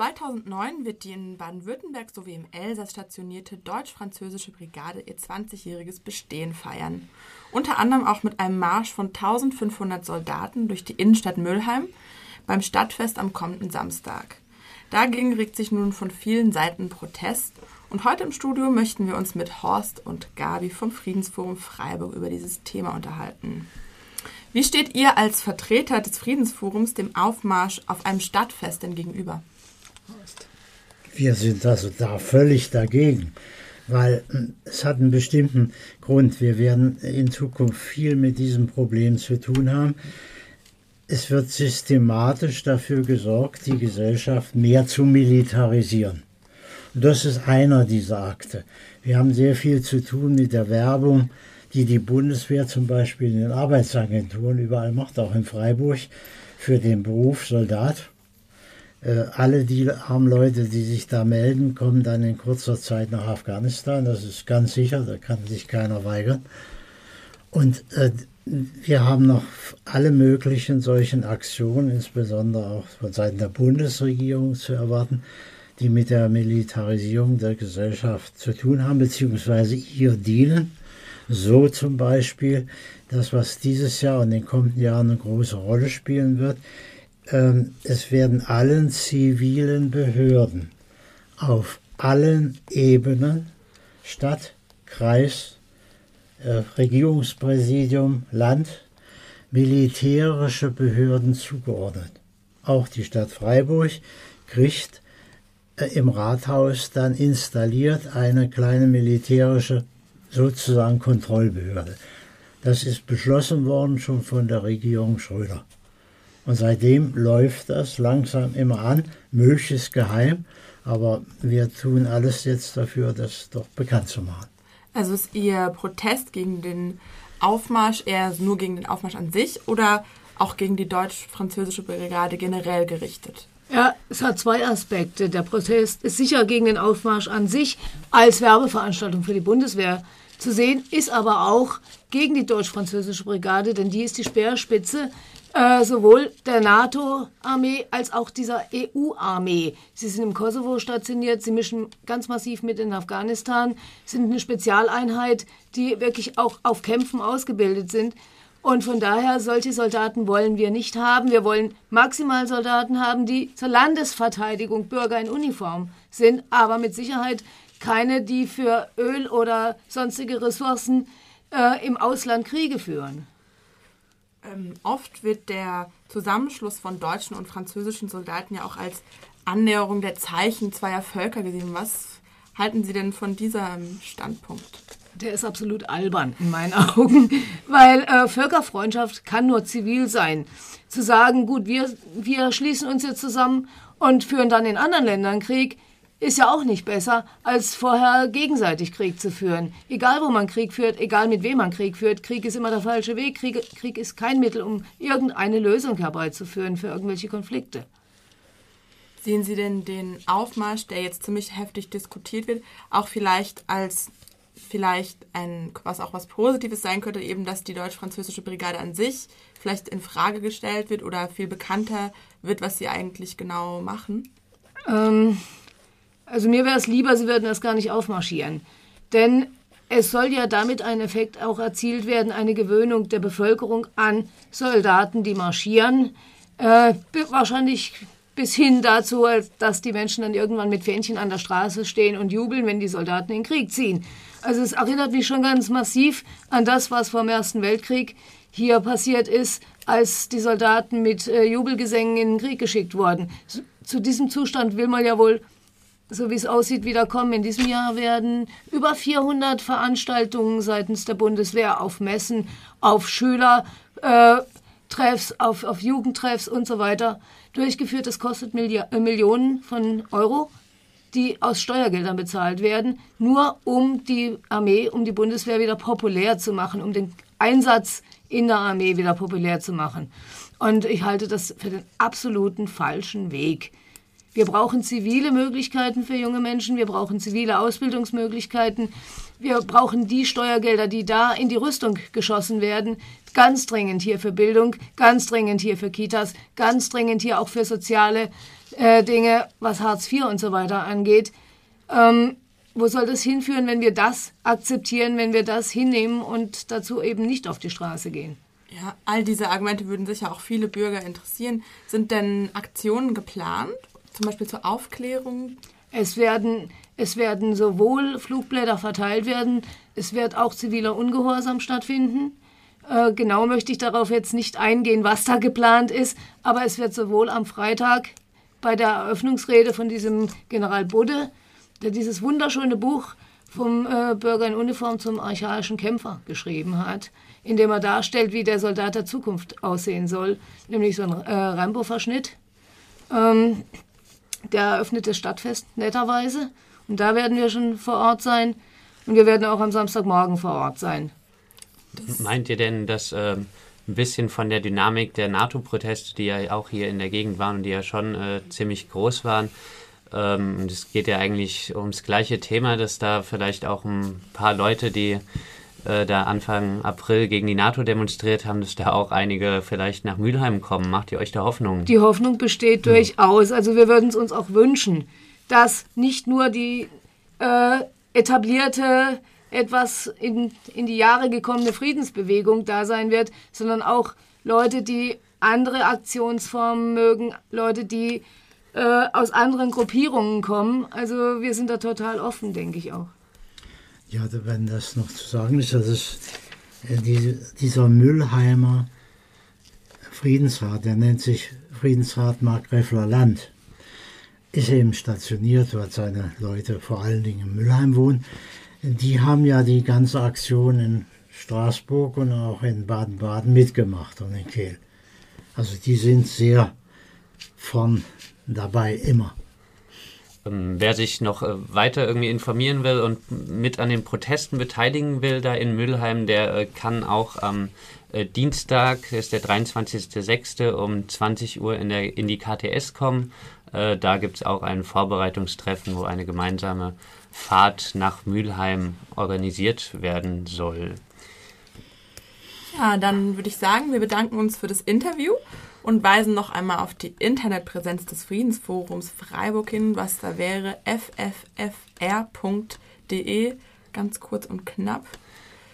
2009 wird die in Baden-Württemberg sowie im Elsass stationierte deutsch-französische Brigade ihr 20-jähriges Bestehen feiern. Unter anderem auch mit einem Marsch von 1500 Soldaten durch die Innenstadt Mülheim beim Stadtfest am kommenden Samstag. Dagegen regt sich nun von vielen Seiten Protest und heute im Studio möchten wir uns mit Horst und Gabi vom Friedensforum Freiburg über dieses Thema unterhalten. Wie steht ihr als Vertreter des Friedensforums dem Aufmarsch auf einem Stadtfest denn gegenüber? Wir sind also da völlig dagegen, weil hm, es hat einen bestimmten Grund. Wir werden in Zukunft viel mit diesem Problem zu tun haben. Es wird systematisch dafür gesorgt, die Gesellschaft mehr zu militarisieren. Und das ist einer dieser Akte. Wir haben sehr viel zu tun mit der Werbung, die die Bundeswehr zum Beispiel in den Arbeitsagenturen überall macht, auch in Freiburg, für den Beruf Soldat. Äh, alle die armen Leute, die sich da melden, kommen dann in kurzer Zeit nach Afghanistan. Das ist ganz sicher, da kann sich keiner weigern. Und äh, wir haben noch alle möglichen solchen Aktionen, insbesondere auch von Seiten der Bundesregierung zu erwarten, die mit der Militarisierung der Gesellschaft zu tun haben, beziehungsweise ihr dienen. So zum Beispiel das, was dieses Jahr und in den kommenden Jahren eine große Rolle spielen wird, es werden allen zivilen Behörden auf allen Ebenen, Stadt, Kreis, äh, Regierungspräsidium, Land, militärische Behörden zugeordnet. Auch die Stadt Freiburg kriegt äh, im Rathaus dann installiert eine kleine militärische sozusagen Kontrollbehörde. Das ist beschlossen worden schon von der Regierung Schröder. Und seitdem läuft das langsam immer an, möglichst geheim, aber wir tun alles jetzt dafür, das doch bekannt zu machen. Also ist Ihr Protest gegen den Aufmarsch eher nur gegen den Aufmarsch an sich oder auch gegen die deutsch-französische Brigade generell gerichtet? Ja, es hat zwei Aspekte. Der Protest ist sicher gegen den Aufmarsch an sich als Werbeveranstaltung für die Bundeswehr zu sehen, ist aber auch gegen die deutsch-französische Brigade, denn die ist die Speerspitze äh, sowohl der NATO-Armee als auch dieser EU-Armee. Sie sind im Kosovo stationiert, sie mischen ganz massiv mit in Afghanistan, sind eine Spezialeinheit, die wirklich auch auf Kämpfen ausgebildet sind. Und von daher, solche Soldaten wollen wir nicht haben. Wir wollen maximal Soldaten haben, die zur Landesverteidigung Bürger in Uniform sind, aber mit Sicherheit keine, die für Öl oder sonstige Ressourcen äh, im Ausland Kriege führen. Ähm, oft wird der Zusammenschluss von deutschen und französischen Soldaten ja auch als Annäherung der Zeichen zweier Völker gesehen. Was halten Sie denn von diesem Standpunkt? Der ist absolut albern in meinen Augen, weil äh, Völkerfreundschaft kann nur zivil sein. Zu sagen, gut, wir, wir schließen uns jetzt zusammen und führen dann in anderen Ländern Krieg, ist ja auch nicht besser, als vorher gegenseitig Krieg zu führen. Egal, wo man Krieg führt, egal mit wem man Krieg führt, Krieg ist immer der falsche Weg. Krieg, Krieg ist kein Mittel, um irgendeine Lösung herbeizuführen für irgendwelche Konflikte. Sehen Sie denn den Aufmarsch, der jetzt ziemlich heftig diskutiert wird, auch vielleicht als vielleicht ein, was auch was Positives sein könnte, eben, dass die deutsch-französische Brigade an sich vielleicht in Frage gestellt wird oder viel bekannter wird, was sie eigentlich genau machen? Ähm, also mir wäre es lieber, sie würden das gar nicht aufmarschieren. Denn es soll ja damit ein Effekt auch erzielt werden, eine Gewöhnung der Bevölkerung an Soldaten, die marschieren. Äh, wahrscheinlich bis hin dazu, dass die Menschen dann irgendwann mit Fähnchen an der Straße stehen und jubeln, wenn die Soldaten in den Krieg ziehen. Also es erinnert mich schon ganz massiv an das, was vor dem Ersten Weltkrieg hier passiert ist, als die Soldaten mit äh, Jubelgesängen in den Krieg geschickt wurden. Zu diesem Zustand will man ja wohl so wie es aussieht, wieder kommen. In diesem Jahr werden über 400 Veranstaltungen seitens der Bundeswehr auf Messen, auf Schülertreffs, äh, auf, auf Jugendtreffs und so weiter durchgeführt. Das kostet Milli äh, Millionen von Euro, die aus Steuergeldern bezahlt werden, nur um die Armee, um die Bundeswehr wieder populär zu machen, um den Einsatz in der Armee wieder populär zu machen. Und ich halte das für den absoluten falschen Weg. Wir brauchen zivile Möglichkeiten für junge Menschen, wir brauchen zivile Ausbildungsmöglichkeiten, wir brauchen die Steuergelder, die da in die Rüstung geschossen werden, ganz dringend hier für Bildung, ganz dringend hier für Kitas, ganz dringend hier auch für soziale äh, Dinge, was Hartz IV und so weiter angeht. Ähm, wo soll das hinführen, wenn wir das akzeptieren, wenn wir das hinnehmen und dazu eben nicht auf die Straße gehen? Ja, all diese Argumente würden sicher auch viele Bürger interessieren. Sind denn Aktionen geplant, zum Beispiel zur Aufklärung? Es werden, es werden sowohl Flugblätter verteilt werden, es wird auch ziviler Ungehorsam stattfinden. Äh, genau möchte ich darauf jetzt nicht eingehen, was da geplant ist, aber es wird sowohl am Freitag bei der Eröffnungsrede von diesem General Budde, der dieses wunderschöne Buch vom äh, Bürger in Uniform zum archaischen Kämpfer geschrieben hat, indem er darstellt, wie der Soldat der Zukunft aussehen soll, nämlich so ein äh, Rambo-Verschnitt. Ähm, der eröffnet das Stadtfest netterweise und da werden wir schon vor Ort sein und wir werden auch am Samstagmorgen vor Ort sein. Meint ihr denn, dass äh, ein bisschen von der Dynamik der NATO-Proteste, die ja auch hier in der Gegend waren und die ja schon äh, ziemlich groß waren, ähm, es geht ja eigentlich ums gleiche Thema, dass da vielleicht auch ein paar Leute, die äh, da Anfang April gegen die NATO demonstriert haben, dass da auch einige vielleicht nach Mülheim kommen. Macht ihr euch da Hoffnung? Die Hoffnung besteht durchaus. Also wir würden es uns auch wünschen, dass nicht nur die äh, etablierte, etwas in, in die Jahre gekommene Friedensbewegung da sein wird, sondern auch Leute, die andere Aktionsformen mögen, Leute, die äh, aus anderen Gruppierungen kommen. Also wir sind da total offen, denke ich auch. Ja, wenn das noch zu sagen ist, das ist die, dieser Müllheimer Friedensrat, der nennt sich Friedensrat Markgräfler Land, ist eben stationiert, dort seine Leute vor allen Dingen in Müllheim wohnen. Die haben ja die ganze Aktion in Straßburg und auch in Baden-Baden mitgemacht und in Kehl. Also die sind sehr von dabei, immer. Ähm, wer sich noch äh, weiter irgendwie informieren will und mit an den Protesten beteiligen will, da in Mülheim, der äh, kann auch am äh, Dienstag, ist der 23.06. um 20 Uhr in, der, in die KTS kommen. Da gibt es auch ein Vorbereitungstreffen, wo eine gemeinsame Fahrt nach Mülheim organisiert werden soll. Ja, dann würde ich sagen, wir bedanken uns für das Interview und weisen noch einmal auf die Internetpräsenz des Friedensforums Freiburg hin, was da wäre fffr.de, ganz kurz und knapp.